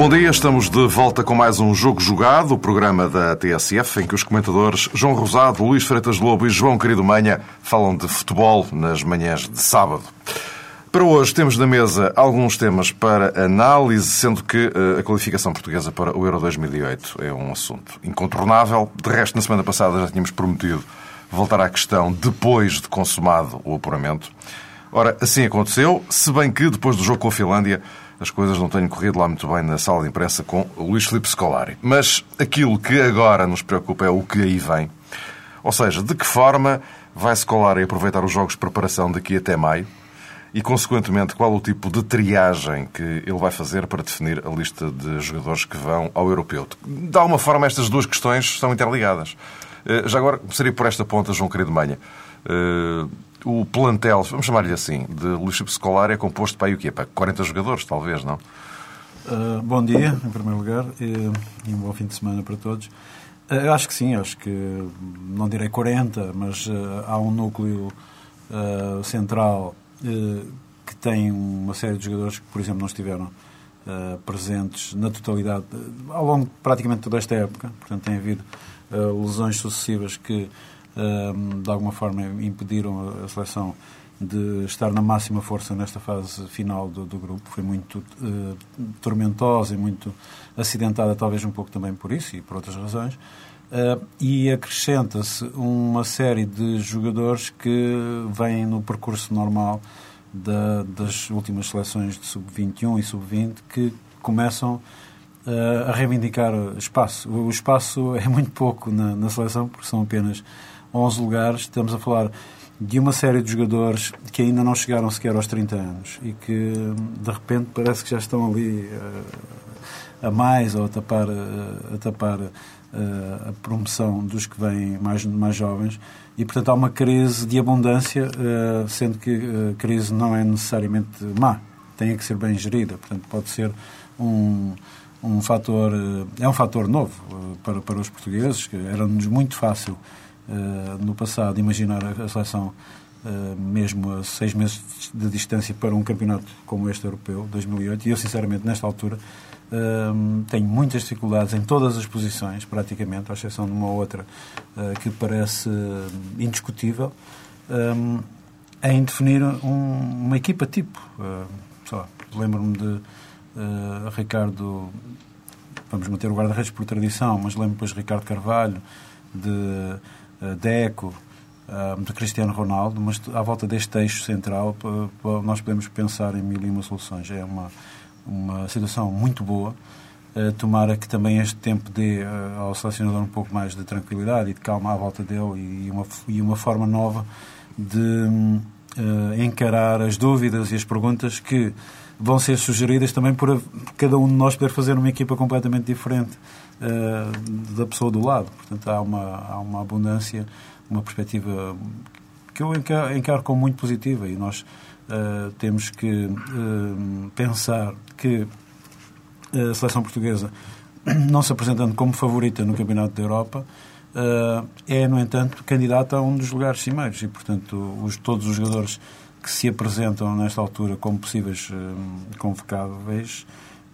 Bom dia, estamos de volta com mais um Jogo Jogado, o programa da TSF, em que os comentadores João Rosado, Luís Freitas Lobo e João Querido Manha falam de futebol nas manhãs de sábado. Para hoje temos na mesa alguns temas para análise, sendo que eh, a qualificação portuguesa para o Euro 2008 é um assunto incontornável. De resto, na semana passada já tínhamos prometido voltar à questão depois de consumado o apuramento. Ora, assim aconteceu, se bem que depois do jogo com a Finlândia as coisas não tenham corrido lá muito bem na sala de imprensa com o Luís Filipe Scolari. Mas aquilo que agora nos preocupa é o que aí vem. Ou seja, de que forma vai Scolari aproveitar os jogos de preparação daqui até maio e, consequentemente, qual o tipo de triagem que ele vai fazer para definir a lista de jogadores que vão ao europeu. De alguma forma, estas duas questões estão interligadas. Eh, já agora, começaria por esta ponta, João Querido Manha. O plantel, vamos chamar-lhe assim, de Luís Filipe Scolari é composto para aí o quê? Para 40 jogadores, talvez, não? Uh, bom dia, em primeiro lugar, e, e, um bom fim de semana para todos. Uh, eu acho que sim, acho que não direi 40, mas uh, há um núcleo central que tem uma série de jogadores que, por exemplo, não estiveram presentes na totalidade, ao longo de praticamente toda esta época. Portanto, tem havido lesões sucessivas que de alguma forma impediram a seleção de estar na máxima força nesta fase final do, do grupo. Foi muito uh, tormentosa e muito acidentada, talvez um pouco também por isso e por outras razões. Uh, e acrescenta-se uma série de jogadores que vêm no percurso normal da, das últimas seleções de sub-21 e sub-20 que começam uh, a reivindicar espaço. O espaço é muito pouco na, na seleção, porque são apenas 11 lugares. Estamos a falar de uma série de jogadores que ainda não chegaram sequer aos 30 anos e que de repente parece que já estão ali uh, a mais ou a tapar, uh, a, tapar uh, a promoção dos que vêm mais, mais jovens e portanto há uma crise de abundância, sendo que a crise não é necessariamente má, tem que ser bem gerida, portanto pode ser um, um fator, é um fator novo para, para os portugueses, que era-nos muito fácil eh, no passado, imaginar a seleção uh, mesmo a seis meses de distância para um campeonato como este europeu, 2008, e eu, sinceramente, nesta altura, uh, tenho muitas dificuldades em todas as posições, praticamente, à exceção de uma outra que parece indiscutível, em definir um, uma equipa tipo. Lembro-me de Ricardo vamos manter o guarda-redes por tradição, mas lembro depois de Ricardo Carvalho, de eh, Deco, eh, de Cristiano Ronaldo, mas à volta deste eixo central nós podemos pensar em mil e uma soluções. É uma, uma situação muito boa. Eh, tomara que também este tempo dê ao selecionador um pouco mais de tranquilidade e de calma à volta dele e uma, e uma forma nova de encarar as dúvidas e as perguntas que vão ser sugeridas também por cada um de nós poder fazer uma equipa completamente diferente uh, da pessoa do lado. Portanto, há uma, há uma abundância, uma perspectiva que eu encaro, encaro como muito positiva e nós uh, temos que uh, pensar que a seleção portuguesa, não se apresentando como favorita no Campeonato da Europa, é, no entanto, candidata a um dos lugares cimeiros e, portanto, os, todos os jogadores que se apresentam nesta altura como possíveis convocáveis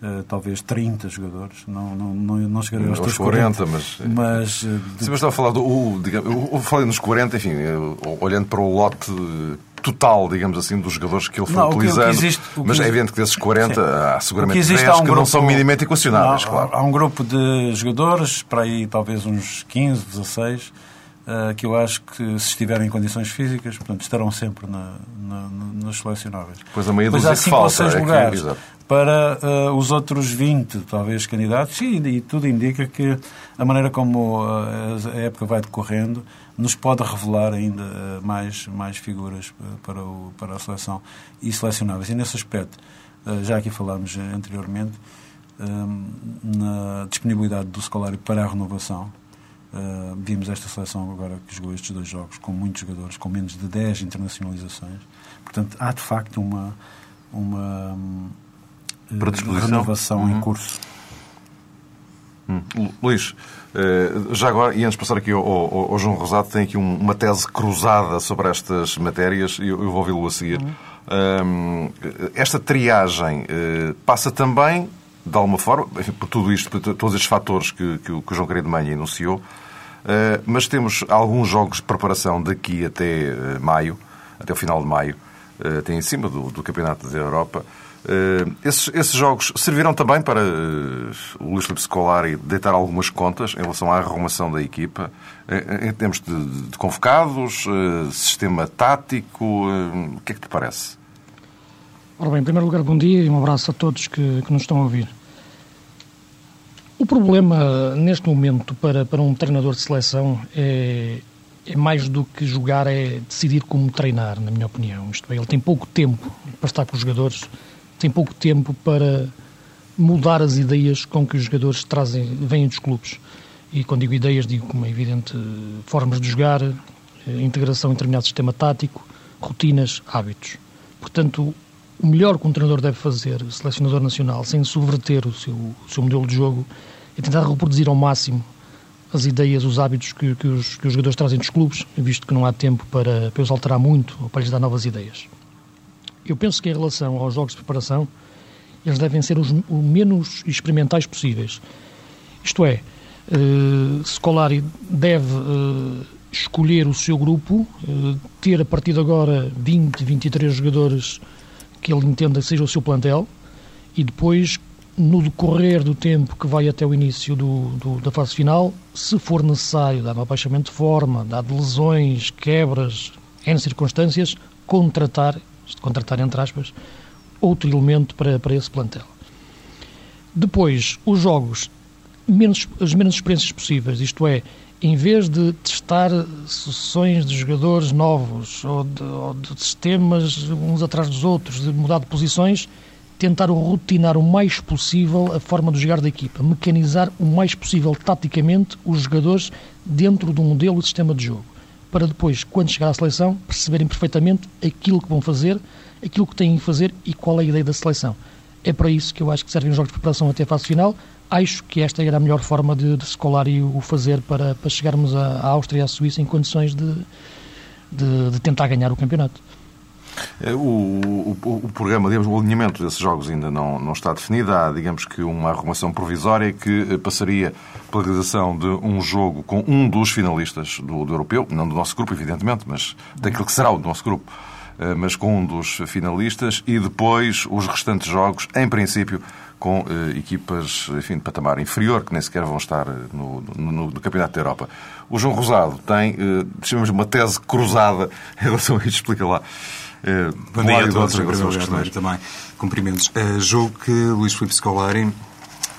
Uh, talvez 30 jogadores, não, não, não, não chegarei aos, aos 40, 40, mas... mas uh, de... Sim, mas estava a falar do... O, digamos, falei nos 40, enfim, olhando para o lote total, digamos assim, dos jogadores que ele foi não, utilizando, que, existe, mas é evidente que desses 40 sim. há seguramente que 10 um que grupo, não são minimamente equacionáveis, não, claro. Há um grupo de jogadores, para aí talvez uns 15, 16, uh, que eu acho que se estiverem em condições físicas, portanto, estarão sempre na, na, nos selecionáveis. Pois a meia dúzia que falta. Ou seis é lugares. Que, para uh, os outros 20, talvez, candidatos, e, e, tudo indica que a maneira como uh, a época vai decorrendo nos pode revelar ainda mais, mais figuras para, o, para a seleção e selecionáveis. E nesse aspecto, já aqui falámos anteriormente, na disponibilidade do escolário para a renovação, Uh, vimos esta seleção agora que jogou estes dois jogos com muitos jogadores, com menos de 10 internacionalizações. Portanto, há de facto uma, uma uh, renovação uhum. em curso. Hum. Luís, uh, já agora, e antes de passar aqui ao, ao, ao João Rosado, tem aqui um, uma tese cruzada sobre estas matérias, e eu, eu vou ouvi-lo a seguir. Uhum. esta triagem passa também de alguma forma, por tudo isto, por todos estes fatores que, que, que o João Querido Manha enunciou, eh, mas temos alguns jogos de preparação daqui até eh, maio, até o final de maio, eh, até em cima do, do Campeonato da Europa. Esses, esses, jogos servirão também para o Luís Filipe Scolari deitar algumas contas em relação à arrumação da equipa, em termos de, de convocados, sistema tático, o que é que te parece? Ora bem, em primeiro lugar, bom dia e um abraço a todos que, que nos estão a ouvir. O problema neste momento para, para um treinador de seleção é, é mais do que jogar, é decidir como treinar, na minha opinião. Isto é, ele tem pouco tempo para estar com os jogadores, tem pouco tempo para mudar as ideias com que os jogadores trazem, vêm dos clubes. E quando digo ideias, digo como é evidente, formas de jogar, eh, integração em determinado sistema tático, rotinas, hábitos. Portanto, o melhor que um treinador deve fazer, selecionador nacional, sem subverter o seu, o seu modelo de jogo, é tentar reproduzir ao máximo as ideias, os hábitos que, que, os, que os jogadores trazem dos clubes, visto que não há tempo para, para os alterar muito ou para lhes dar novas ideias. Eu penso que em relação aos jogos de preparação, eles devem ser os, o menos experimentais possíveis. Isto é, uh, Scolari deve uh, escolher o seu grupo, uh, ter a partir de agora 20, 23 jogadores que ele entenda que seja o seu plantel e depois, no decorrer do tempo que vai até o início do, do, da fase final, se for necessário, dado abaixamento de forma, dado lesões, quebras, em circunstâncias, contratar, contratar entre aspas, outro elemento para, para esse plantel. Depois, os jogos, menos, as menos experiências possíveis, isto é, em vez de testar sucessões de jogadores novos ou de, ou de, sistemas uns atrás dos outros, de mudar de posições, tentar rotinar o mais possível a forma de jogar da equipa, mecanizar o mais possível taticamente os jogadores dentro de um modelo de sistema de jogo, para depois, quando chegar à seleção, perceberem perfeitamente aquilo que vão fazer, aquilo que têm que fazer e qual é a ideia da seleção. É para isso que eu acho que servem os jogos de preparação até a fase final, acho que esta era a melhor forma de, de Scolari o fazer para, para chegarmos à, Áustria e à Suíça em condições de, de, de tentar ganhar o campeonato. É, o, o, o, programa, digamos, o alinhamento desses jogos ainda não, não está definido. Há, digamos que, uma arrumação provisória que eh, passaria pela realização de um jogo com um dos finalistas do, do europeu, não do nosso grupo, evidentemente, mas daquilo que será o do nosso grupo, eh, mas com um dos finalistas, e depois os restantes jogos, em princípio, com uh, equipas enfim, de patamar inferior, que nem sequer vão estar eh, no, no, no Campeonato da Europa. O João Rosado tem, uh, chamamos uma tese cruzada em relação a isto. Explica lá. Uh, Bom dia a todos, em primeiro lugar, também. Cumprimentos. Uh, julgo que Luís Filipe Scolari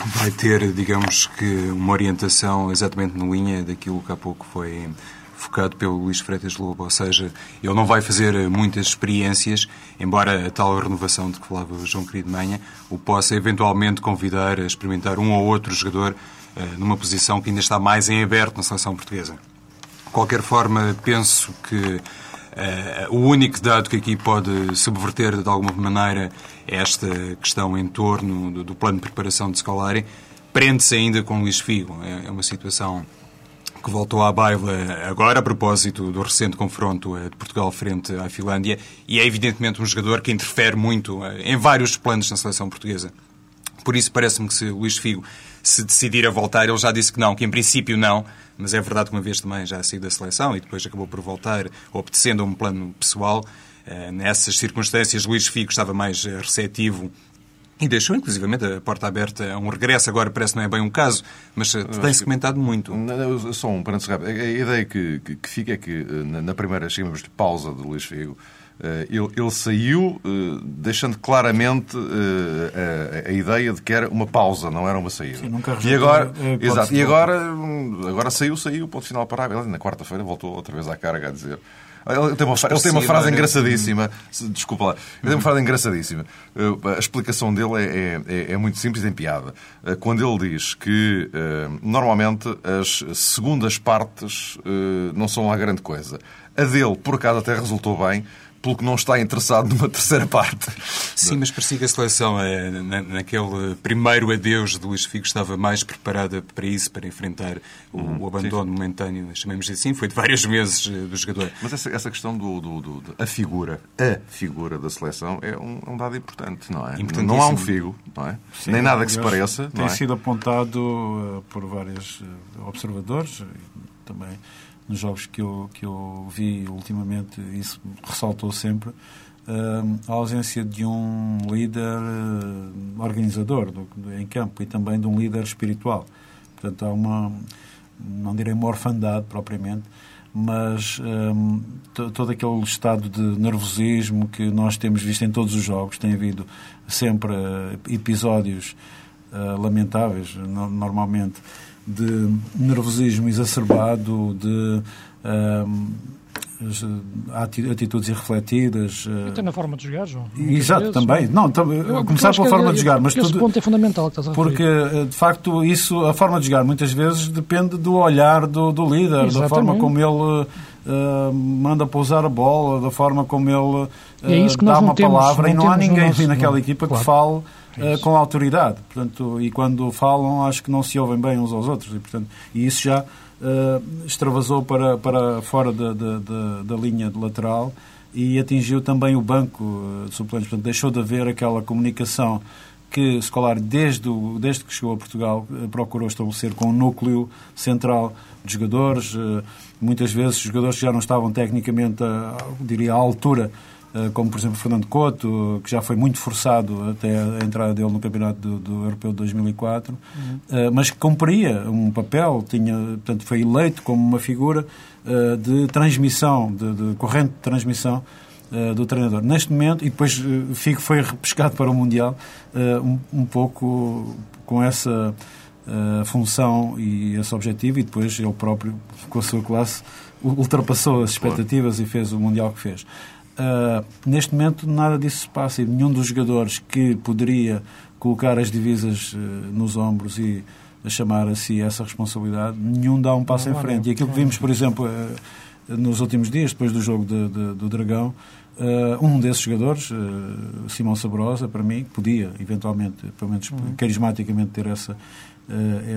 vai ter, digamos que, uma orientação exatamente na linha daquilo que há pouco foi focado pelo Luís Freitas Lobo, ou seja, ele não vai fazer muitas experiências, embora a tal renovação de que falava o João Querido Manha o possa eventualmente convidar a experimentar um ou outro jogador uh, numa posição que ainda está mais em aberto na seleção portuguesa. De qualquer forma, penso que uh, o único dado que aqui pode subverter de alguma maneira esta questão em torno do, do plano de preparação de Scolari prende-se ainda com Luís Figo. É, é uma situação que voltou à baila agora, a propósito do recente confronto eh, de Portugal frente à Finlândia, e é evidentemente um jogador que interfere muito eh, em vários planos na seleção portuguesa. Por isso parece-me que se Luís Figo se decidir a voltar, ele já disse que não, que em princípio não, mas é verdade que uma vez também já saiu da seleção e depois acabou por voltar, obedecendo a um plano pessoal. Eh, nessas circunstâncias, Luís Figo estava mais receptivo e deixou, inclusivamente, a porta aberta a um regresso. Agora parece que não é bem um caso, mas eh, tem-se comentado muito. Só um parênteses rápido. A ideia que, que, que, fica é que, eh, na primeira, chamamos de pausa de Luís Figo, Eh, ele, ele saiu deixando claramente a, a, ideia de que era uma pausa, não era uma saída. Sim, nunca e agora, exato, e agora, hum, agora saiu, saiu, ponto final parável. Na quarta-feira voltou outra vez à carga a dizer. Ele tem uma, ele tem uma frase engraçadíssima. Desculpa lá. Ele tem uma frase engraçadíssima. A explicação dele é, é, é muito simples e tem piada. Quando ele diz que normalmente as segundas partes não são lá grande coisa. A dele, por acaso, até resultou bem pelo que não está interessado numa terceira parte. Sim, mas parecia que a seleção, é, naquele primeiro adeus de Luís Figo, estava mais preparada para isso, para enfrentar o, uhum, o abandono sim. momentâneo, chamemos assim, foi de vários meses eh, do jogador. Mas essa, essa questão do, do, do, a figura, a figura da seleção é um, um dado importante, não é? Não há um Figo, não é? Sim, Nem nada que se pareça. Tem é? sido apontado uh, por vários uh, observadores, também nos jogos que eu, que eu vi ultimamente, isso ressaltou sempre, uh, a ausência de um líder uh, organizador do, do, em campo e também de um líder espiritual. Portanto, há uma, não direi uma orfandade propriamente, mas um, todo aquele estado de nervosismo que nós temos visto em todos os jogos, tem havido sempre uh, episódios lamentáveis, no, normalmente, de nervosismo exacerbado, de uh, atitudes irrefletidas. Até na forma de jogar, João. Exato, vezes, também. Não, eu, começar pela forma de jogar. Mas esse tudo, ponto é fundamental que estás a Porque, eh, de facto, isso, a forma de jogar muitas vezes depende do olhar do, do líder, Exatamente. da forma como ele uh, manda pousar a bola, da forma como ele uh, é dá uma temos, palavra e não há ninguém nosso, naquela equipa claro. que fale uh, com autoridade. Portanto, e quando falam, acho que não se ouvem bem uns aos outros. E, portanto, e isso já uh, extravasou para, para fora da, da, da, da linha de lateral e atingiu também o banco de suplentes. Portanto, deixou de haver aquela comunicação que Scolari, desde, o, desde que chegou a Portugal, procurou estabelecer com o um núcleo central de jogadores. Muitas vezes, jogadores que já não estavam tecnicamente, diria, à altura como por exemplo Fernando Couto, que já foi muito forçado até a entrada dele no Campeonato do, do Europeu de 2004, uhum. Eh, mas que cumpria um papel, tinha, portanto, foi eleito como uma figura eh, de transmissão, de, de corrente de transmissão do treinador. Neste momento, e depois Figo foi repescado para o Mundial, um, um pouco com essa função e esse objetivo, e depois ele próprio, com a sua classe, ultrapassou as expectativas claro. e fez o Mundial que fez. Uh, neste momento nada disso se passa e nenhum dos jogadores que poderia colocar as divisas uh, nos ombros e chamar a si essa responsabilidade, nenhum dá um passo não, em frente. E aquilo que vimos, por exemplo, uh, nos últimos dias, depois do jogo de, de, do Dragão, um desses jogadores, Simão Sabrosa, para mim, podia eventualmente, pelo menos uhum. carismaticamente, ter essa,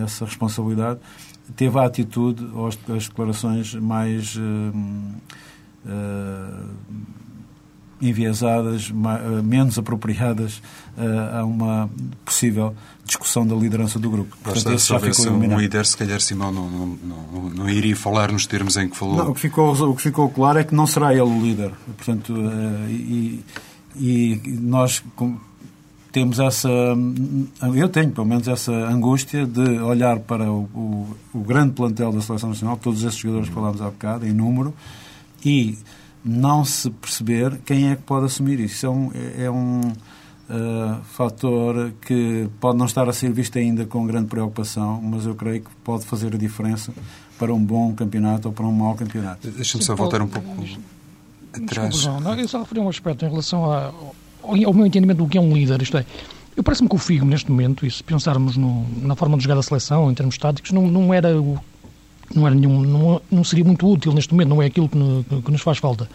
essa responsabilidade, teve a atitude ou as, as declarações mais enviesadas, eh, menos apropriadas eh, a uma possível discussão da liderança do grupo. Portanto, se houvesse um líder, se calhar Simão não, não, não, não, iria falar nos termos em que falou. Não, o, que ficou, o que ficou claro é que não será ele o líder. Portanto, eh, e, e nós temos essa. Eu tenho, pelo menos, essa angústia de olhar para o, o, o grande plantel da Seleção Nacional, todos esses jogadores que falámos há bocado, em número, e não se perceber quem é que pode assumir isso. É um, é um uh, fator que pode não estar a ser visto ainda com grande preocupação, mas eu creio que pode fazer a diferença para um bom campeonato ou para um mau campeonato. Deixa-me só voltar um pouco atrás. Desculpa, não, eu só referi um aspecto em relação a, ao meu entendimento do que é um líder, isto é, eu parece-me que o Figo, neste momento, e se pensarmos no, na forma de jogar da seleção, em termos táticos, não, não era o não, era nenhum, não, não seria muito útil neste momento, não é aquilo que, no, que nos faz falta.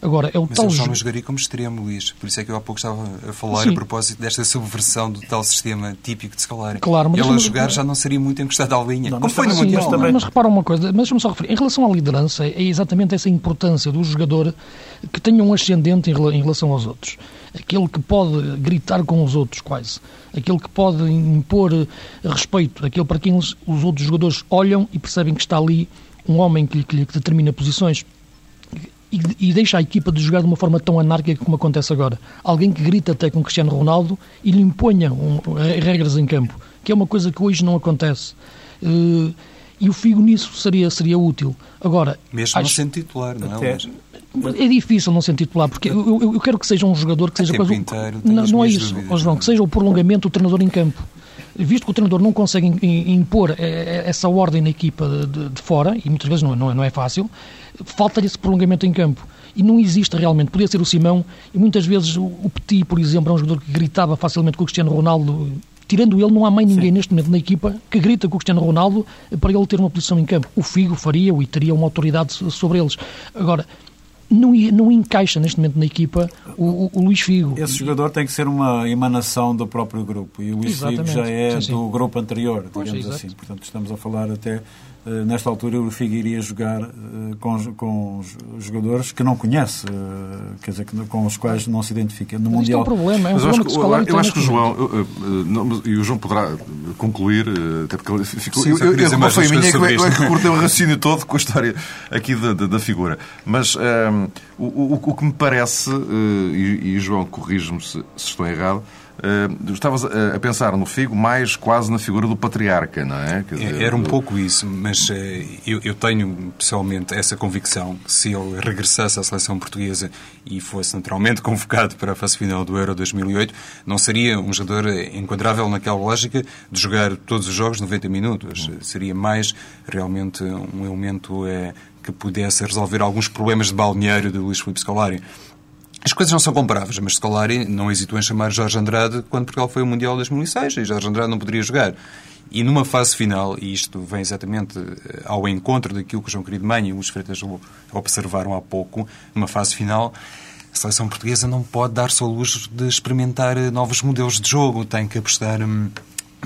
Agora, é o Mas tal... eu só não jogaria como extremo, Luís. Por isso é que eu há pouco estava a falar Sim. a propósito desta subversão do tal sistema típico de Scolari. Claro, mas Ele a jogar já não seria muito encostado à linha. Não, como foi no Mundial. Mas, mas repara uma coisa, mas deixa-me só referir. Em relação à liderança, é exatamente essa importância do jogador que tenha um ascendente em relação aos outros. Aquele que pode gritar com os outros, quase. Aquele que pode impor respeito. Aquele para quem os, os outros jogadores olham e percebem que está ali um homem que lhe, que lhe determina posições e, e, deixa a equipa de jogar de uma forma tão anárquica como acontece agora. Alguém que grita até com Cristiano Ronaldo e lhe imponha um, regras em campo, que é uma coisa que hoje não acontece. Uh, e o Figo nisso seria, seria útil. Agora, Mesmo acho, sendo titular, não é? É difícil não ser titular, porque eu, eu, eu quero que seja um jogador que seja quase. Inteiro, não, não é isso, oh, João, que seja o prolongamento do treinador em campo. Visto que o treinador não consegue impor eh, essa ordem na equipa de, de fora, e muitas vezes não, não, é, não é fácil, falta-lhe esse prolongamento em campo e não existe realmente. Podia ser o Simão e muitas vezes o, o Petit, por exemplo, é um jogador que gritava facilmente com o Cristiano Ronaldo. Tirando ele, não há mais ninguém Sim. neste momento na equipa que grita com o Cristiano Ronaldo para ele ter uma posição em campo. O Figo faria e teria uma autoridade sobre eles. Agora, não, não encaixa neste momento na equipa o, o, Luís Figo. Esse jogador tem que ser uma emanação do próprio grupo e o Luís Exatamente. Figo já é sim, sim. do grupo anterior, digamos pois, assim. Portanto, estamos a falar até eh, nesta altura o Figo iria jogar uh, com, com jogadores que não conhece, uh, quer dizer, com os quais não se identifica. No Mas Mundial... é um problema, é um problema que, eu, eu acho que o João, eu, não, e o João poderá concluir, até porque ele ficou. Sim, eu, eu, eu, não foi a minha, eu, é que cortei o raciocínio todo com a história aqui da, da, da figura. Mas um, ehm, o, o, o, que me parece, e, e João corrige-me se, se estou errado, Uh, estavas a, a, pensar no Figo mais quase na figura do patriarca, não é? Dizer, Era um do... pouco isso, mas uh, eu, eu, tenho pessoalmente essa convicção que se ele regressasse à seleção portuguesa e fosse naturalmente convocado para a fase final do Euro 2008, não seria um jogador enquadrável naquela lógica de jogar todos os jogos 90 minutos. Hum. Seria mais realmente um elemento uh, que pudesse resolver alguns problemas de balneário de Luís Filipe Scolari. As coisas não são comparáveis, mas Scolari não hesitou em chamar Jorge Andrade quando Portugal foi ao Mundial de 2006 e Jorge Andrade não poderia jogar. E numa fase final, e isto vem exatamente eh, ao encontro daquilo que o João Querido Mãe e os Freitas observaram há pouco, numa fase final, a seleção portuguesa não pode dar-se ao luxo de experimentar eh, novos modelos de jogo, tem que apostar hum,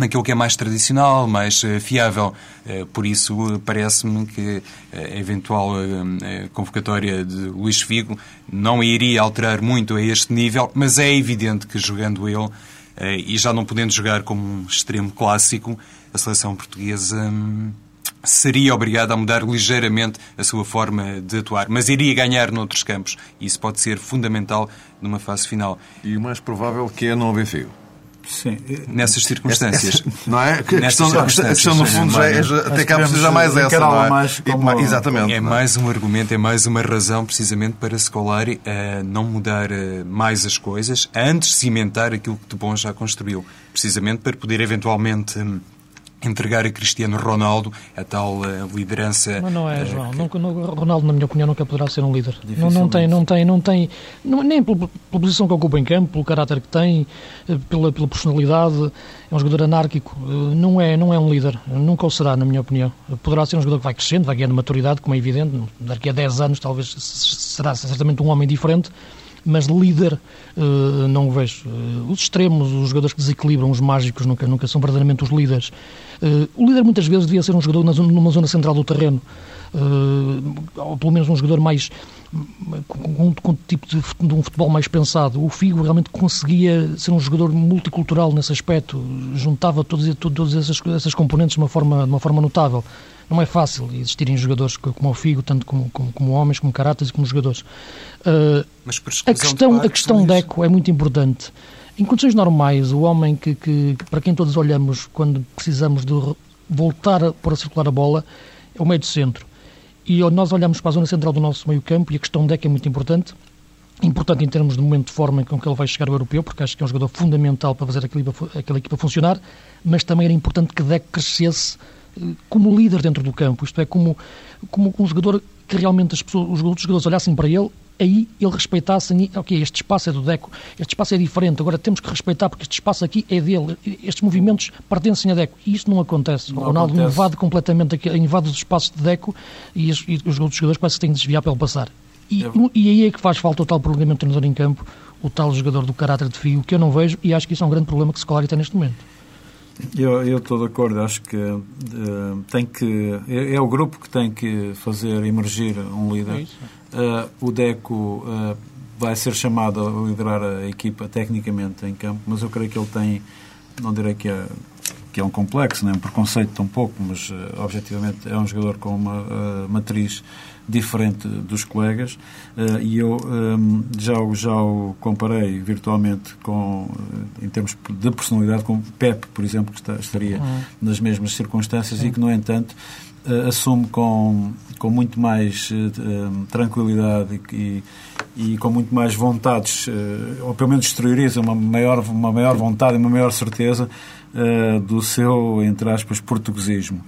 naquilo que é mais tradicional, mais uh, fiável. Uh, por isso, uh, parece-me que a eventual convocatória de Luís Figo não iria alterar muito a este nível, mas é evidente que jogando ele, e já não podendo jogar como um extremo clássico, a seleção portuguesa. Um, seria obrigada a mudar ligeiramente a sua forma de atuar, mas iria ganhar noutros campos. Isso pode ser fundamental numa fase final. E o mais provável que é não haver fio. Sim. Nessas circunstâncias. não é? A questão, a questão no fundo, já é, até cá precisa mais essa. Não é? mais como... Exatamente. É mais um argumento, é mais uma razão, precisamente, para Scolari uh, não mudar uh, mais as coisas, antes de cimentar aquilo que de bom já construiu. Precisamente para poder, eventualmente. Um, entregar a Cristiano Ronaldo a tal uh, liderança. Mas não é, João. Uh, que... Ronaldo, na minha opinião, nunca poderá ser um líder. Não, não tem, não tem, não tem, não, nem pela, pela, posição que ocupa em campo, pelo caráter que tem, eh, pela, pela personalidade. É um jogador anárquico. Não é, não é um líder. Nunca o será, na minha opinião. Poderá ser um jogador que vai crescendo, vai ganhando maturidade, como é evidente. Daqui a 10 anos, talvez, será certamente um homem diferente mas líder uh, não o vejo. Uh, os extremos, os jogadores que desequilibram, os mágicos, nunca, nunca são verdadeiramente os líderes. Uh, o líder muitas vezes devia ser um jogador numa zona central do terreno, ou pelo menos um jogador mais com, com um tipo de, de, um futebol mais pensado. O Figo realmente conseguia ser um jogador multicultural nesse aspecto, juntava todas, todas essas, essas componentes de uma forma, de uma forma notável não é fácil existirem jogadores como o Figo, tanto como, como, como homens, como caráteres e como jogadores. Uh, a questão, a questão Deco é muito importante. Em condições normais, o homem que, que, para quem todos olhamos quando precisamos de voltar a pôr a circular a bola é o meio de centro. E nós olhamos para a zona central do nosso meio campo e a questão Deco é muito importante. Importante em termos de momento de forma com que ele vai chegar ao europeu, porque acho que é um jogador fundamental para fazer aquela equipa, aquela equipa funcionar, mas também era importante que Deco crescesse como líder dentro do campo, isto é, como, como um jogador que realmente as pessoas, os outros jogadores olhassem para ele, aí ele respeitasse, ok, este espaço é do Deco, este espaço é diferente, agora temos que respeitar porque este espaço aqui é dele, estes movimentos pertencem a Deco. E isto não acontece. Não o Ronaldo acontece. invade completamente, invade os espaços de Deco e, os, e os outros jogadores parece que têm de desviar para ele passar. E, é. e aí é que faz falta o tal prolongamento do treinador em campo, o tal jogador do caráter de fio, que eu não vejo e acho que isso é um grande problema que o Scolari tem neste momento. Eu, eu estou de acordo, acho que uh, tem que. É, é, o grupo que tem que fazer emergir um líder. Uh, o Deco uh, vai ser chamado a liderar a equipa tecnicamente em campo, mas eu creio que ele tem, não direi que é que é um complexo, não é um preconceito tão pouco, mas objetivamente é um jogador com uma matriz diferente dos colegas uh, e eu um, já, já o comparei virtualmente com, em termos de personalidade com o Pep, por exemplo, que está, estaria uhum. nas mesmas circunstâncias Sim. e que, no entanto, assume com, com muito mais tranquilidade e, e, com muito mais vontades, ou pelo menos exterioriza uma maior, uma maior vontade e uma maior certeza uh, do seu, entre aspas, portuguesismo.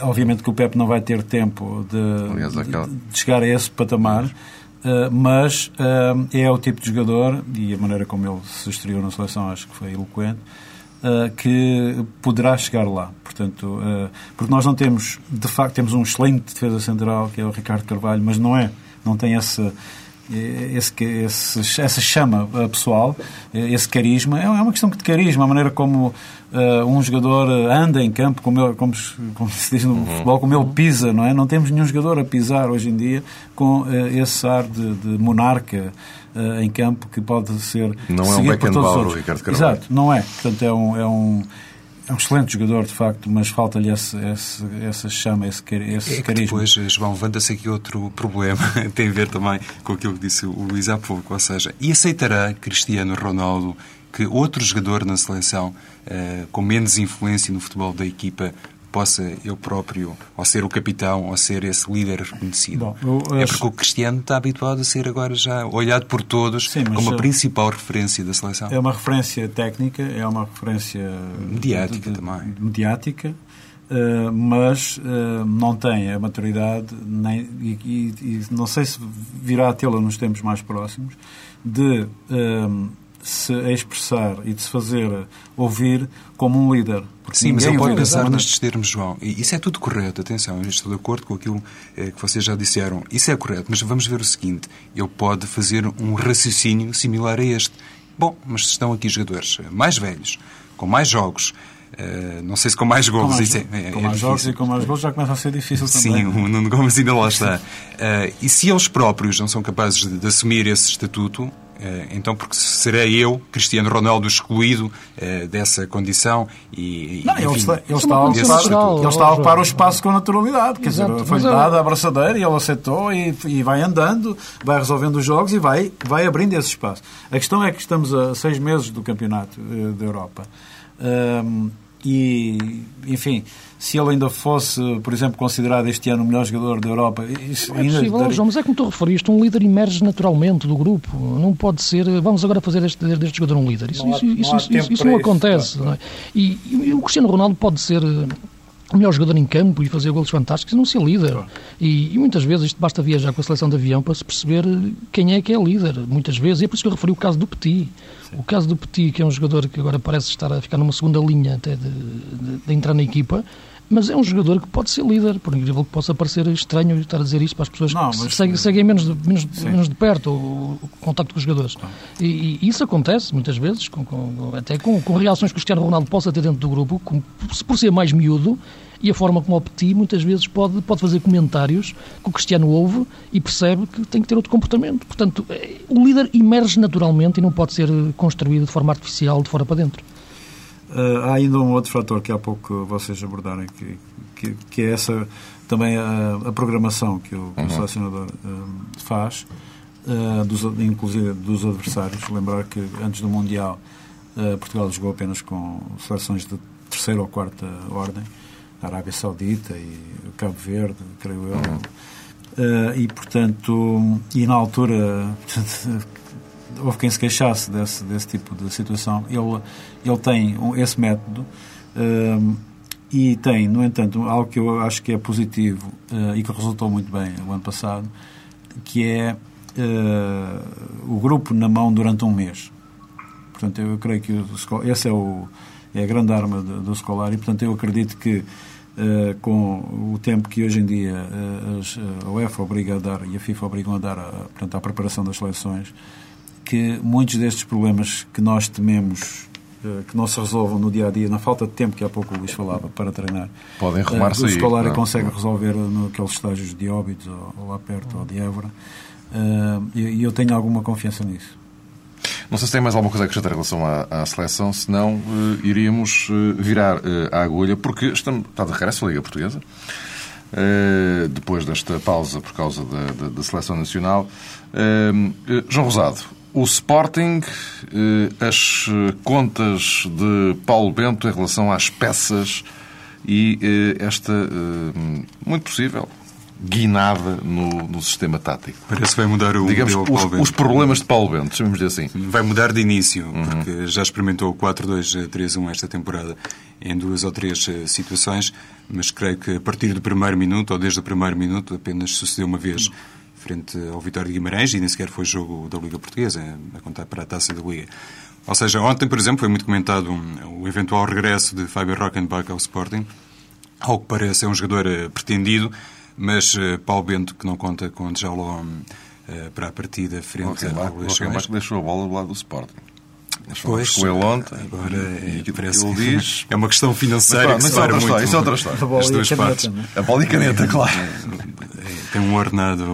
Obviamente que o Pep não vai ter tempo de, Aliás, de, de chegar a esse patamar, uh, mas é o tipo de jogador, e a maneira como ele se estreou na seleção acho que foi eloquente, que poderá chegar lá. Portanto, porque nós não temos, de facto, temos um excelente defesa central, que é o Ricardo Carvalho, mas não é, não tem essa esse, esse, essa chama eh, pessoal, eh, esse carisma, é, é uma questão de carisma, a maneira como uh, um jogador anda em campo, como, ele, como, como, se diz no uhum. futebol, como ele pisa, não é? Não temos nenhum jogador a pisar hoje em dia com uh, esse ar de, de monarca uh, em campo que pode ser. Não é um Beckenbauer, Ricardo Carvalho. Exato, não é. Portanto, é um. É um é um excelente jogador, de facto, mas falta-lhe essa chama, esse, esse é carisma. Depois, João, levanta-se aqui outro problema, tem a ver também com aquilo que disse o Luís há pouco, ou seja, e aceitará Cristiano Ronaldo que outro jogador na seleção, uh, com menos influência no futebol da equipa, possa eu próprio, ou ser o capitão, ou ser esse líder reconhecido. Bom, é porque o Cristiano está habituado a ser agora já olhado por todos Sim, como a principal referência da seleção. É uma referência técnica, é uma referência mediática de, de, também. Mediática. Uh, mas uh, não tem a maturidade nem, e, e, e, não sei se virá a tê-la nos tempos mais próximos de uh, se expressar e de se fazer ouvir como um líder. Sim, mas ele pode pensar nestes termos, João. E isso é tudo correto, atenção, eu estou de acordo com aquilo eh, que vocês já disseram. Isso é correto, mas vamos ver o seguinte: ele pode fazer um raciocínio similar a este. Bom, mas estão aqui jogadores mais velhos, com mais jogos, Uh, não sei se com mais gols. Com mais, é, é, com mais é jogos e com mais gols já começa a ser difícil também. Sim, o Nuno Gomes ainda lá está. Uh, e se eles próprios não são capazes de, de assumir esse estatuto, então, porque serei eu, Cristiano Ronaldo, excluído uh, dessa condição e. Não, enfim, ele está, ele está, a, ocupar, ele está a ocupar o espaço com naturalidade. Quer Exato, dizer, foi-lhe dada a abraçadeira e ele aceitou e, e, vai andando, vai resolvendo os jogos e vai, vai abrindo esse espaço. A questão é que estamos a seis meses do campeonato uh, da Europa. Um, e, enfim, se ele ainda fosse, por exemplo, considerado este ano o melhor jogador da Europa... Isso é possível, daria... João, mas é como tu referiste, um líder emerge naturalmente do grupo. Não pode ser, vamos agora fazer deste, deste jogador um líder. Isso não, isso, não, isso, isso, isso não acontece. Não é? e, e, o Cristiano Ronaldo pode ser o melhor jogador em campo e fazer golos fantásticos e não ser líder. E, e, muitas vezes isto basta viajar com a seleção de avião para se perceber quem é que é líder. Muitas vezes, e é por isso que eu referi o caso do Petit. Sim. O caso do Petit, que é um jogador que agora parece estar a ficar numa segunda linha até de, de, de entrar na equipa, mas é um jogador que pode ser líder, por incrível que possa parecer estranho estar a dizer isto para as pessoas não, que seguem, seguem menos, de, menos, menos de perto o, o contacto com os jogadores. E, e, isso acontece muitas vezes, com, com, até com, com reações que o Cristiano Ronaldo possa ter dentro do grupo, com, por ser mais miúdo, e a forma como o Petit muitas vezes pode, pode fazer comentários que o Cristiano ouve e percebe que tem que ter outro comportamento. Portanto, é, o líder emerge naturalmente e não pode ser construído de forma artificial de fora para dentro. Uh, há ainda um outro fator que há pouco vocês abordaram, que, que, que é essa também a, a programação que o, uhum. o selecionador uh, faz, uh, dos, inclusive dos adversários. Lembrar que antes do Mundial Portugal jogou apenas com seleções de terceira ou quarta ordem, a Arábia Saudita e Cabo Verde, creio eu. Uhum. e portanto, e na altura houve quem se queixasse desse, desse tipo de situação. Ele, ele tem esse método um, e tem, no entanto, algo que eu acho que é positivo uh, e que resultou muito bem o ano passado, que é uh, o grupo na mão durante um mês. Portanto, eu creio que essa é, o, é a grande arma do, do e, portanto, eu acredito que Uh, com o tempo que hoje em dia uh, a UEFA obriga a dar e a FIFA obrigam a dar a, portanto, à preparação das seleções, que muitos destes problemas que nós tememos que não se resolvam no dia a dia, na falta de tempo que há pouco o Luís falava para treinar, podem remar-se. Uh, o escolar não, consegue não. resolver naqueles estágios de óbitos ou, ou lá perto, ou de Évora. Uh, e eu tenho alguma confiança nisso. Não sei se tem mais alguma coisa a acrescentar em relação à, à seleção, senão uh, iríamos uh, virar uh, a agulha, porque estamos, está de regresso a Liga Portuguesa, depois desta pausa por causa da, da, da seleção nacional. João Rosado, o Sporting, as contas de Paulo Bento em relação às peças e esta, muito possível, guinada no, no sistema tático. Parece que vai mudar o Digamos, os, os, problemas de Paulo Bento, chamemos de assim. Vai mudar de início, uhum. porque já experimentou o 4-2-3-1 esta temporada em duas ou três eh, situações, mas creio que a partir do primeiro minuto, ou desde o primeiro minuto, apenas sucedeu uma vez frente ao Vitória de Guimarães e nem sequer foi jogo da Liga Portuguesa, a contar para a taça da Liga. Ou seja, ontem, por exemplo, foi muito comentado um, o eventual regresso de Faber Rockenbach ao Sporting. Ao que parece, é um jogador uh, pretendido, mas uh, Paulo Bento, que não conta com Djaló uh, para a partida frente ao Leixões... deixou a bola do lado do Sporting. Pois, com ele ontem. Agora é, parece ele diz. É uma questão financeira mas, que se para muito. História, isso é outra história. As duas partes. A bola e caneta, claro. Tem um ordenado,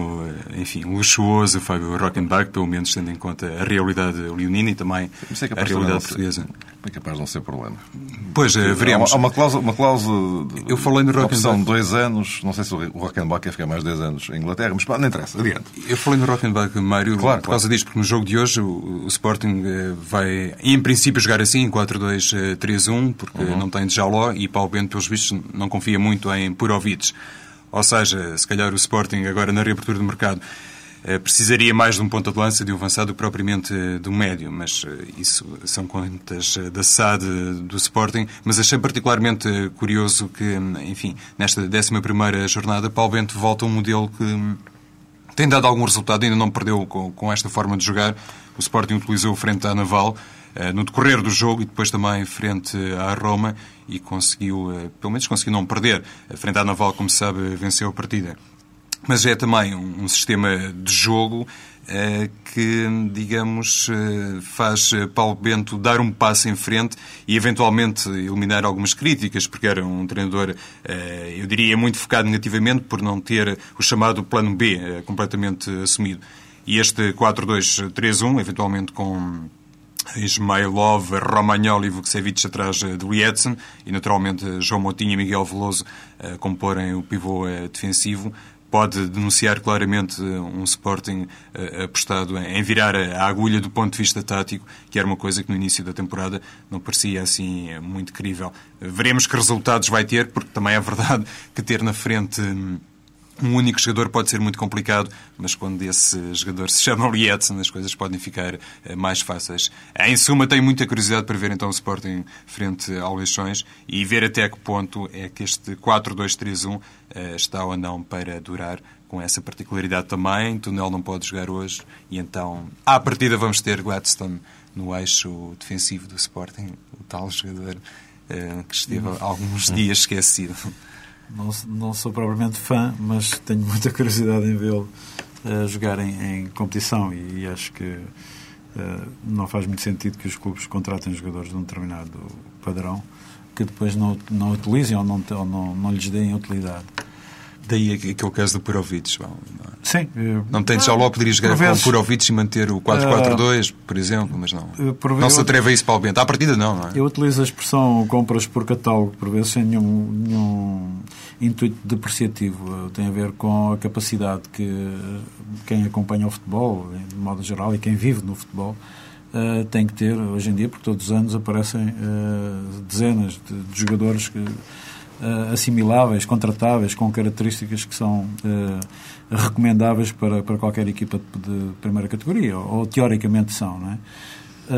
enfim, luxuoso, Fábio Rockenbach, pelo menos tendo em conta a realidade leonina e também é a realidade portuguesa. É capaz de não ser problema. Pois, eh, veremos. Há uma, cláusula, uma cláusula Eu falei no Rockenbach. Opção dois anos, não sei se o Rockenbach quer ficar mais dois anos em Inglaterra, mas não interessa, adiante. Eu falei no Rockenbach, Mário, claro, por causa claro. disto, porque no jogo de hoje o, o Sporting eh, vai, em princípio, jogar assim, 4-2-3-1, porque uhum. não tem de Jaló e Paulo Bento, pelos vistos, não confia muito em Purovic. Ou seja, se calhar o Sporting, agora na reabertura do mercado, eh, precisaria mais de um ponto de lança de um avançado propriamente eh, do médio, mas eh, isso são contas da SAD do Sporting. Mas achei particularmente curioso que, enfim, nesta 11 jornada, Paulo Bento volta a um modelo que hum, tem dado algum resultado, ainda não perdeu com, com esta forma de jogar. O Sporting utilizou frente à Naval no decorrer do jogo e depois também frente à Roma e conseguiu, eh, pelo menos conseguiu não perder. A frente à Naval, como se sabe, venceu a partida. Mas é também um, um sistema de jogo uh, que, digamos, uh, faz Paulo Bento dar um passo em frente e eventualmente eliminar algumas críticas, porque era um treinador, eu diria, muito focado negativamente por não ter o chamado plano B completamente assumido. E este 4-2-3-1, eventualmente com Ismailov, Romagnoli e Vukcevic atrás de Lietzen e, naturalmente, João Moutinho e Miguel Veloso comporem o pivô eh, defensivo, pode denunciar claramente um Sporting eh, apostado em virar a agulha do ponto de vista tático, que era uma coisa que no início da temporada não parecia assim eh, muito crível. Veremos que resultados vai ter, porque também é verdade que ter na frente hum, um único jogador pode ser muito complicado, mas quando esse jogador se chama Lietzen, as coisas podem ficar eh, mais fáceis. Em suma, tenho muita curiosidade para ver então o Sporting frente ao Leixões e ver até que ponto é que este 4-2-3-1 eh, está ou não para durar com essa particularidade também. Tunel não pode jogar hoje e então, à partida, vamos ter Gladstone no eixo defensivo do Sporting, o tal jogador eh, que esteve alguns dias esquecido. Não, não sou propriamente fã, mas tenho muita curiosidade em vê-lo uh, jogar em, em, competição e, e acho que uh, não faz muito sentido que os clubes contratem jogadores de um determinado padrão que depois não, não utilizem ou não, ou não, não lhes deem utilidade. Daí aquele caso do Purovic. Bom, não, é? Sim. Não tem já logo poderia jogar com o Purovic e manter o 4-4-2, uh, por exemplo, mas não. não se atreve a isso para o Bento. À partida, não, não é? Eu utilizo a expressão compras por catálogo, por vezes, sem nenhum, nenhum intuito depreciativo. Tem a ver com a capacidade que quem acompanha o futebol, de modo geral, e quem vive no futebol, Uh, tem que ter hoje em dia, porque todos os anos aparecem uh, dezenas de, de jogadores que, uh, assimiláveis, contratáveis, com características que são uh, recomendáveis para, para qualquer equipa de, primeira categoria, ou, ou, teoricamente são. Não, é?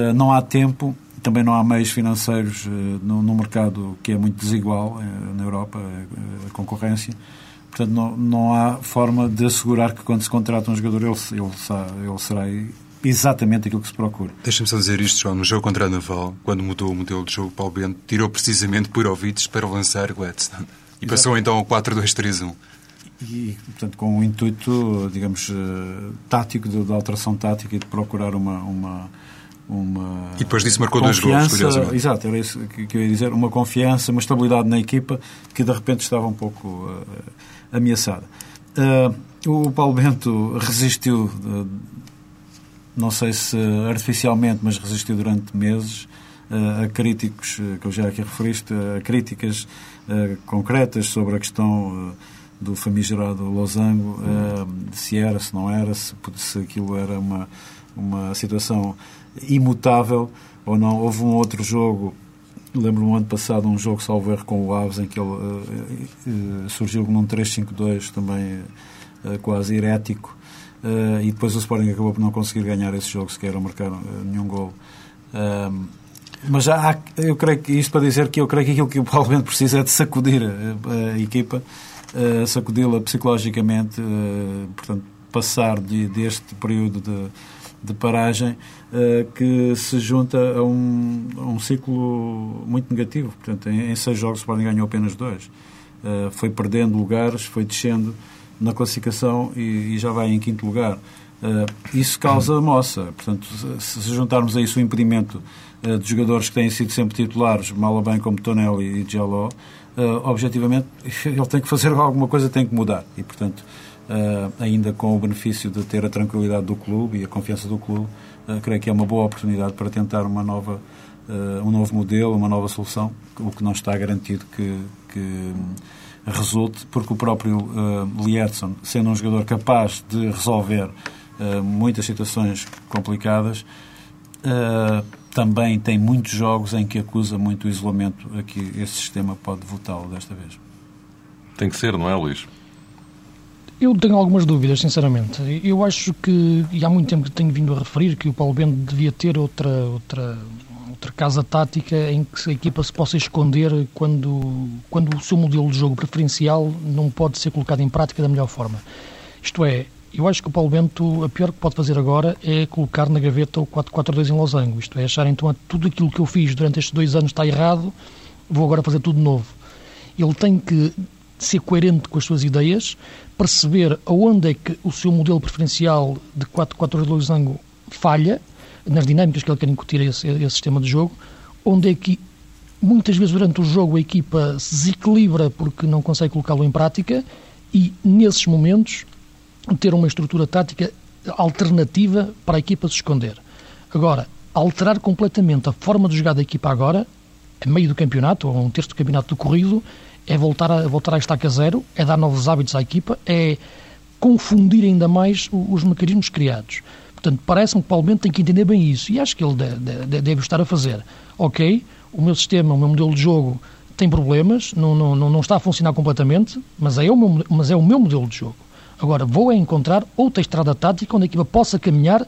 uh, não há tempo, também não há meios financeiros no, no, mercado que é muito desigual na Europa, a concorrência. Portanto, não, não há forma de assegurar que quando se contrata um jogador ele, ele, ele será exatamente aquilo que se procura. Deixa-me só dizer isto, João. No jogo contra a Naval, quando mudou o modelo de jogo, Paulo Bento tirou precisamente Purovic para lançar Gladstone. E passou então ao 4-2-3-1. E, portanto, com um intuito, digamos, eh, tático, de, de alteração tática e de procurar uma, uma, uma e depois disso marcou dois gols, curiosamente. Exato, era isso que eu ia dizer. Uma confiança, uma estabilidade na equipa que de repente estava um pouco uh, ameaçada. Uh, o Paulo Bento resistiu não sei se artificialmente, mas resistiu durante meses a críticos, que eu já aqui referiste, a críticas concretas sobre a questão do famigerado losango, se era, se não era, se, aquilo era uma, uma situação imutável ou não. Houve um outro jogo Lembro-me no ano passado um jogo salvo erro com o Aves em que ele surgiu num 3-5-2 também quase herético e depois o Sporting acabou por não conseguir ganhar esse jogo sequer ou marcar nenhum gol. mas já há, eu creio que isto para dizer que eu creio que aquilo que o Paulo Bento precisa é de sacudir a, a equipa, sacudi-la psicologicamente, portanto passar de, deste período de de paragem uh, que se junta a um, a um ciclo muito negativo. Portanto, em, em seis jogos o Sporting ganhou apenas dois. Uh, foi perdendo lugares, foi descendo na classificação e, e já vai em quinto lugar. Uh, isso causa moça. Portanto, se, se juntarmos a isso o impedimento de jogadores que têm sido sempre titulares, mal ou bem como Tonelli e Jaló, objetivamente ele tem que fazer alguma coisa, tem que mudar. E, portanto, uh, ainda com o benefício de ter a tranquilidade do clube e a confiança do clube, uh, creio que é uma boa oportunidade para tentar uma nova, uh, um novo modelo, uma nova solução, o que não está garantido que, que resulte, porque o próprio uh, Lierson, sendo um jogador capaz de resolver muitas situações complicadas, também tem muitos jogos em que acusa muito o isolamento a que esse sistema pode votá-lo desta vez. Tem que ser, não é, Luís? Eu tenho algumas dúvidas, sinceramente. Eu acho que, e há muito tempo que tenho vindo a referir, que o Paulo Bento devia ter outra, outra, outra casa tática em que a equipa se possa esconder quando, quando o seu modelo de jogo preferencial não pode ser colocado em prática da melhor forma. Isto é, eu acho que o Paulo Bento, a pior que pode fazer agora é colocar na gaveta o 4-4-2 em losango. Isto é, achar então tudo aquilo que eu fiz durante estes dois anos está errado, vou agora fazer tudo novo. Ele tem que ser coerente com as suas ideias, perceber aonde é que o seu modelo preferencial de 4-4 de losango falha, nas dinâmicas que ele quer incutir a esse, a esse sistema de jogo, onde é que muitas vezes durante o jogo a equipa se desequilibra porque não consegue colocá-lo em prática e nesses momentos ter uma estrutura tática alternativa para a equipa se esconder. Agora, alterar completamente a forma de jogar da equipa agora, a meio do campeonato, ou um terço do campeonato decorrido, é voltar a, voltar a estaca zero, é dar novos hábitos à equipa, é confundir ainda mais os mecanismos criados. Portanto, parece-me que o Paulo Bento tem que entender bem isso e acho que ele deve, deve, deve estar a fazer. Ok, o meu sistema, o meu modelo de jogo tem problemas, não, não, não está a funcionar completamente, mas é, o meu, mas é o meu modelo de jogo. Agora, vou é encontrar outra estrada tática onde a equipa possa caminhar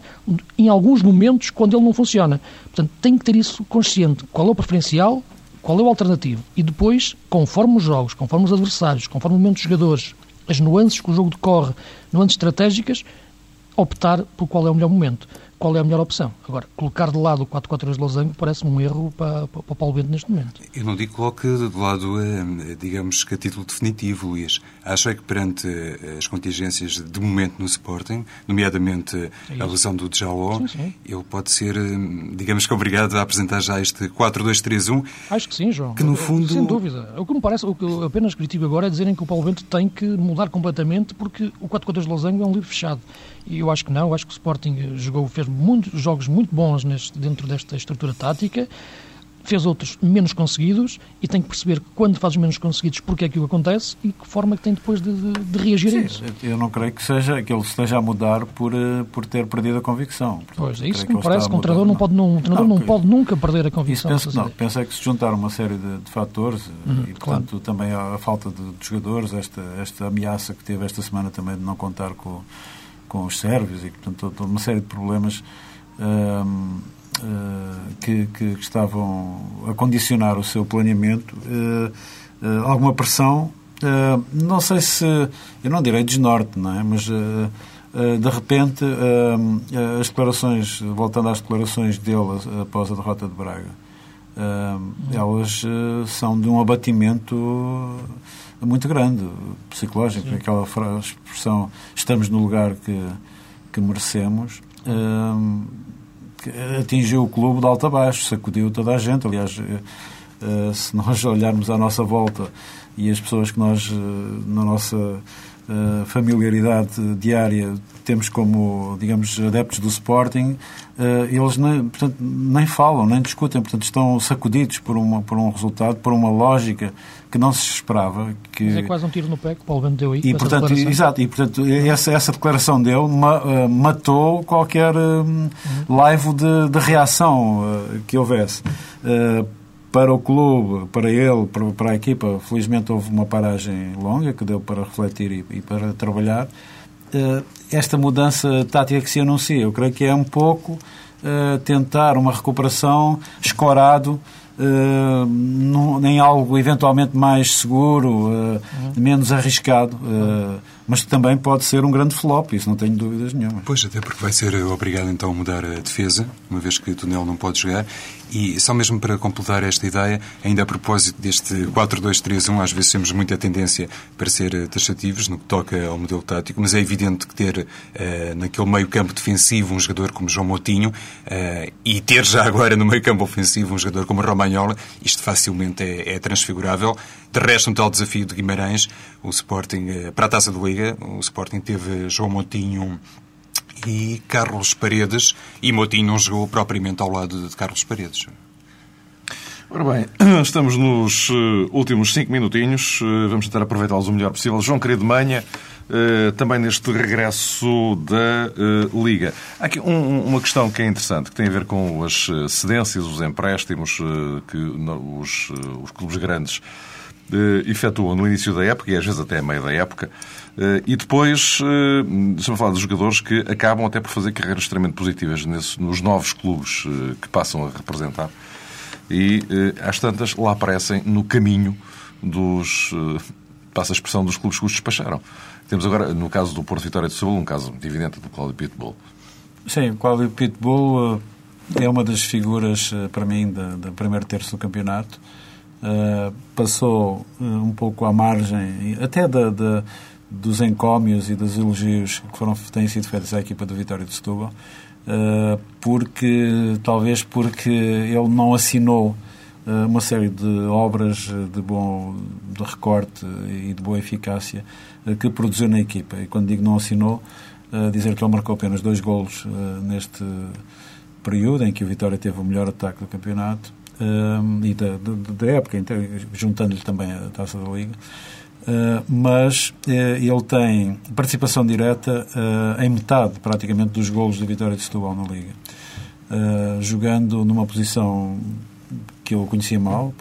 em alguns momentos quando ele não funciona. Portanto, tem que ter isso consciente. Qual é o preferencial? qual é o alternativo? E depois, conforme os jogos, conforme os adversários, conforme o momento dos jogadores, as nuances que o jogo decorre, nuances estratégicas, optar por qual é o melhor momento qual é a melhor opção. Agora, colocar de lado o 4-4-2 de Losango parece-me um erro para, para, para o Paulo Bento neste momento. Eu não digo que coloque de lado, eh, digamos que a título definitivo, Luís. Acho é que perante eh, as contingências de momento no Sporting, nomeadamente é a lesão do Djaló, ele pode ser, eh, digamos que obrigado a apresentar já este 4-2-3-1. Acho que sim, João. Que no fundo... Sem dúvida. O que me parece, o que eu apenas critico agora é dizerem que o Paulo Bento tem que mudar completamente porque o 4-4-2 de Losango é um livro fechado. E eu acho que não, eu acho que o Sporting jogou, fez muitos jogos muito bons neste, dentro desta estrutura tática, fez outros menos conseguidos e tem que perceber quando faz os menos conseguidos porque é que o acontece e que forma que tem depois de, de, de reagir Sim, a isso. Eu não creio que seja que ele esteja a mudar por, eh, por ter perdido a convicção. Portanto, pois, é isso que me parece que um treinador não, pode, não, um treinador não, não pode nunca perder a convicção. Isso penso, não, penso é que se juntar uma série de, de fatores uhum, e, portanto, claro. também a, a falta de, de, jogadores, esta, esta ameaça que teve esta semana também de não contar com com os sérvios e, portanto, toda uma série de problemas uh, uh, que, que, estavam a condicionar o seu planeamento. Uh, alguma pressão, não sei se, eu não direi desnorte, não é? Mas de repente as declarações, voltando às declarações dele após a derrota de Braga, elas são de um abatimento muito grande, psicológico, Sim. aquela expressão estamos no lugar que, que merecemos, hum, que atingiu o clube de alto a baixo, sacudiu toda a gente. Aliás, uh, se nós olharmos à nossa volta e as pessoas que nós, uh, na nossa uh, familiaridade diária temos como, digamos, adeptos do Sporting, uh, eles nem, portanto, nem falam, nem discutem, portanto, estão sacudidos por, uma, por um resultado, por uma lógica que não se esperava. Que... Mas é quase um tiro no pé que o Paulo Bento deu aí. E, portanto, exato, e, portanto, essa, essa declaração dele uh, matou qualquer uh, live de, de reação uh, que houvesse. Para o clube, para ele, para, para, a equipa, felizmente houve uma paragem longa que deu para refletir e, e para trabalhar. esta mudança tática que se anuncia, eu creio que é um pouco tentar uma recuperação escorado uh, em algo eventualmente mais seguro, uh, uhum. menos arriscado. Uh, mas também pode ser um grande flop, isso não tenho dúvidas nenhuma. Pois, até porque vai ser obrigado então a mudar a defesa, uma vez que Tunel não pode jogar. E só mesmo para completar esta ideia, ainda a propósito deste 4-2-3-1, às vezes temos muita tendência para ser taxativos no que toca ao modelo tático, mas é evidente que ter uh, naquele meio campo defensivo um jogador como João Moutinho uh, e ter já agora no meio campo ofensivo um jogador como Romagnoli, isto facilmente é, é transfigurável. De resto, um tal desafio de Guimarães, o Sporting, uh, para a Taça do Liga, o Sporting teve João Moutinho e Carlos Paredes, e Moutinho não jogou propriamente ao lado de Carlos Paredes. Ora bem, estamos nos eh, últimos cinco minutinhos, eh, vamos tentar aproveitá-los o melhor possível. João Querido Manha, eh, também neste regresso da Liga. Há aqui uma questão que é interessante, que tem a ver com as cedências, os empréstimos que os, os clubes grandes efetuam no início da época e às vezes até a meio da época. Eh, e depois, eh, deixa-me falar dos jogadores que acabam até por fazer carreiras extremamente positivas nos novos clubes eh, que passam a representar. E às tantas lá aparecem no caminho dos. passa a expressão dos clubes que os despacharam. Temos agora, no caso do Porto Vitória de Sul, um caso evidente do Cláudio Pitbull. Sim, o Cláudio Pitbull é uma das figuras, para mim, do primeiro terço do campeonato. Uh, passou um pouco à margem, até da, da, dos encómios e dos elogios que foram, têm sido feitos à equipa do Vitória de Setúbal, uh, porque, talvez porque ele não assinou uma série de obras de bom de recorte e de boa eficácia que produziu na equipa. E quando digo não assinou, dizer que ele marcou apenas dois golos neste período em que o Vitória teve o melhor ataque do campeonato e da, da, época, juntando-lhe também a taça da Liga. Uh, mas uh, ele tem participação direta uh, em metade, praticamente, dos golos da vitória de Setúbal na Liga. jogando numa posição que eu conhecia mal,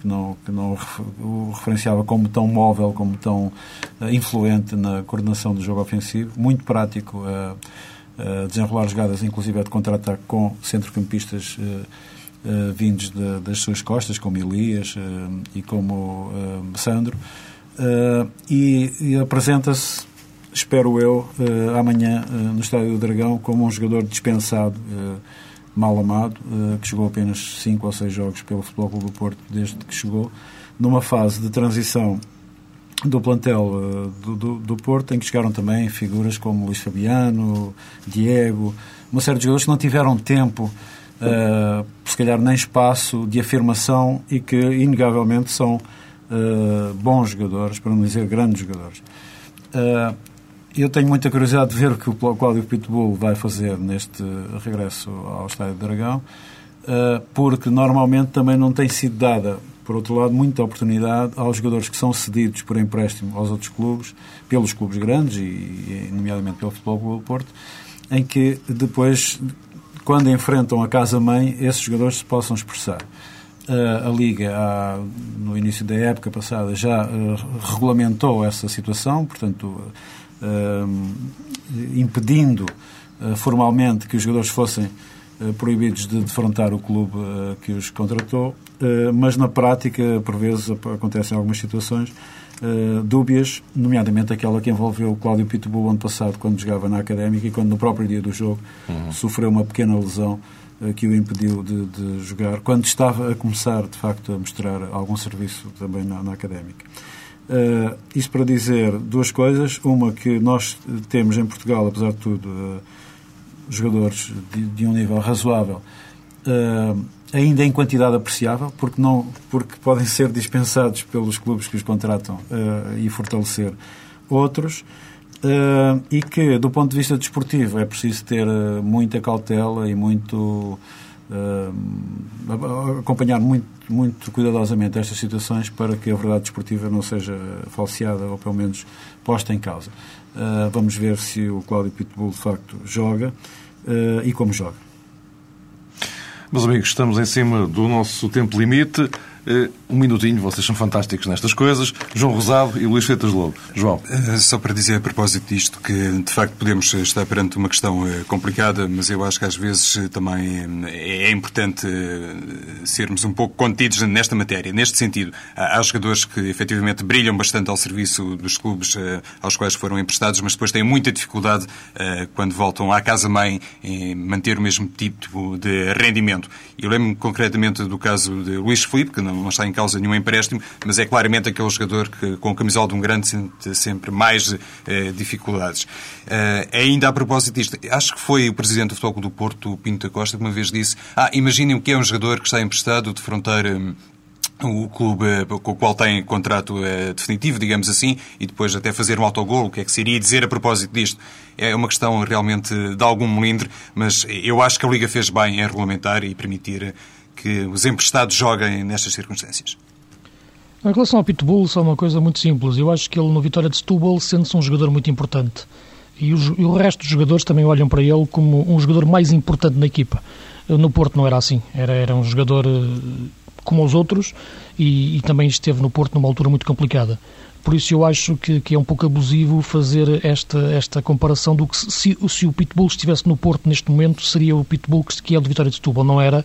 que não, que não o referenciava como tão móvel, como tão influente na coordenação do jogo ofensivo, muito prático a desenrolar jogadas, inclusive de contra-ataque com centrocampistas vindos de, das suas costas, como Elias e como Sandro, e, e apresenta-se, espero eu, amanhã no Estádio do Dragão como um jogador dispensado, mal amado, que jogou apenas 5 ou 6 jogos pelo Futebol Clube do Porto desde que chegou, numa fase de transição do plantel do, do, do, Porto, em que chegaram também figuras como Luís Fabiano, Diego, uma série de jogadores que não tiveram tempo uh, se calhar nem espaço de afirmação e que, inegavelmente, são uh, bons jogadores, para não dizer grandes jogadores. Uh, eu tenho muita curiosidade de ver o que o Cláudio Pitbull vai fazer neste regresso ao Estádio do Dragão, porque normalmente também não tem sido dada, por outro lado, muita oportunidade aos jogadores que são cedidos por empréstimo aos outros clubes, pelos clubes grandes, e, nomeadamente pelo Futebol Clube do Porto, em que depois quando enfrentam a casa-mãe, esses jogadores se possam expressar. Uh, a Liga, no início da época passada, já uh, regulamentou essa situação, portanto, uh, impedindo formalmente que os jogadores fossem proibidos de defrontar o clube que os contratou, mas na prática, por vezes, acontecem algumas situações dúbias, nomeadamente aquela que envolveu o Cláudio Pitbull ano passado, quando jogava na Académica e quando no próprio dia do jogo uhum. sofreu uma pequena lesão que o impediu de, de, jogar, quando estava a começar, de facto, a mostrar algum serviço também na, na Académica. Uh, isto para dizer duas coisas. Uma, que nós temos em Portugal, apesar de tudo, uh, jogadores de, de, um nível razoável, uh, ainda em quantidade apreciável, porque, não, porque podem ser dispensados pelos clubes que os contratam e fortalecer outros, uh, e que, do ponto de vista desportivo, é preciso ter muita cautela e muito. Uh, acompanhar muito, muito cuidadosamente estas situações para que a verdade desportiva não seja falseada ou pelo menos posta em causa. Uh, vamos ver se o Cláudio Pitbull de facto joga e como joga. Meus amigos, estamos em cima do nosso tempo limite. Eh, um minutinho, vocês são fantásticos nestas coisas. João Rosado e Luís Freitas Lobo. João. Eh, só para dizer a propósito disto que, de facto, podemos estar perante uma questão eh, complicada, mas eu acho que às vezes também é importante sermos um pouco contidos nesta matéria, neste sentido. Há jogadores que efetivamente brilham bastante ao serviço dos clubes aos quais foram emprestados, mas depois têm muita dificuldade quando voltam à casa-mãe em manter o mesmo tipo de rendimento. Eu lembro-me concretamente do caso de Luís Filipe, que não está em causa nenhum empréstimo, mas é claramente aquele jogador que, com a camisola de um grande, sente sempre mais eh, dificuldades. Eh, ainda a propósito disto, acho que foi o presidente do Futebol do Porto, Pinto da Costa, que uma vez disse: Ah, imaginem o que é um jogador que está emprestado de fronteira o clube eh, com o qual tem contrato é, definitivo, digamos assim, e depois até fazer um autogol, o que é que seria dizer a propósito disto? É uma questão realmente de algum melindre, mas eu acho que a Liga fez bem em regulamentar e permitir que os emprestados joguem nestas circunstâncias? Em relação ao Pitbull, só uma coisa muito simples. Eu acho que ele, no Vitória de Setúbal, sente-se um jogador muito importante. E, os, e o resto dos jogadores também olham para ele como um jogador mais importante na equipa. No Porto não era assim. Era, era um jogador eh, como os outros e, e também esteve no Porto numa altura muito complicada. Por isso eu acho que, que, é um pouco abusivo fazer esta, esta comparação do que se, se, o Pitbull estivesse no Porto neste momento seria o Pitbull que, é o de Vitória de Setúbal, não era,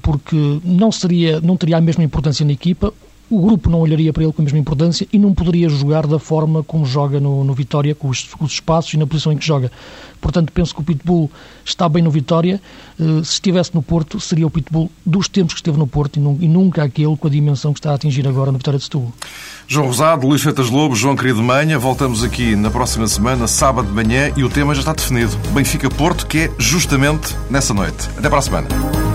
porque não seria, não teria a mesma importância na equipa, o grupo não olharia para ele com a mesma importância e não poderia jogar da forma como joga no, no Vitória, com os, com os, espaços e na posição em que joga. Portanto, penso que o Pitbull está bem no Vitória. Uh, se estivesse no Porto, seria o Pitbull dos tempos que esteve no Porto e, e, nunca aquele com a dimensão que está a atingir agora no Vitória de Setúbal. João Rosado, Luís Feitas Lobo, João Querido Manha, voltamos aqui na próxima semana, sábado de manhã, e o tema já está definido. Benfica-Porto, que é justamente nessa noite. Até para a semana.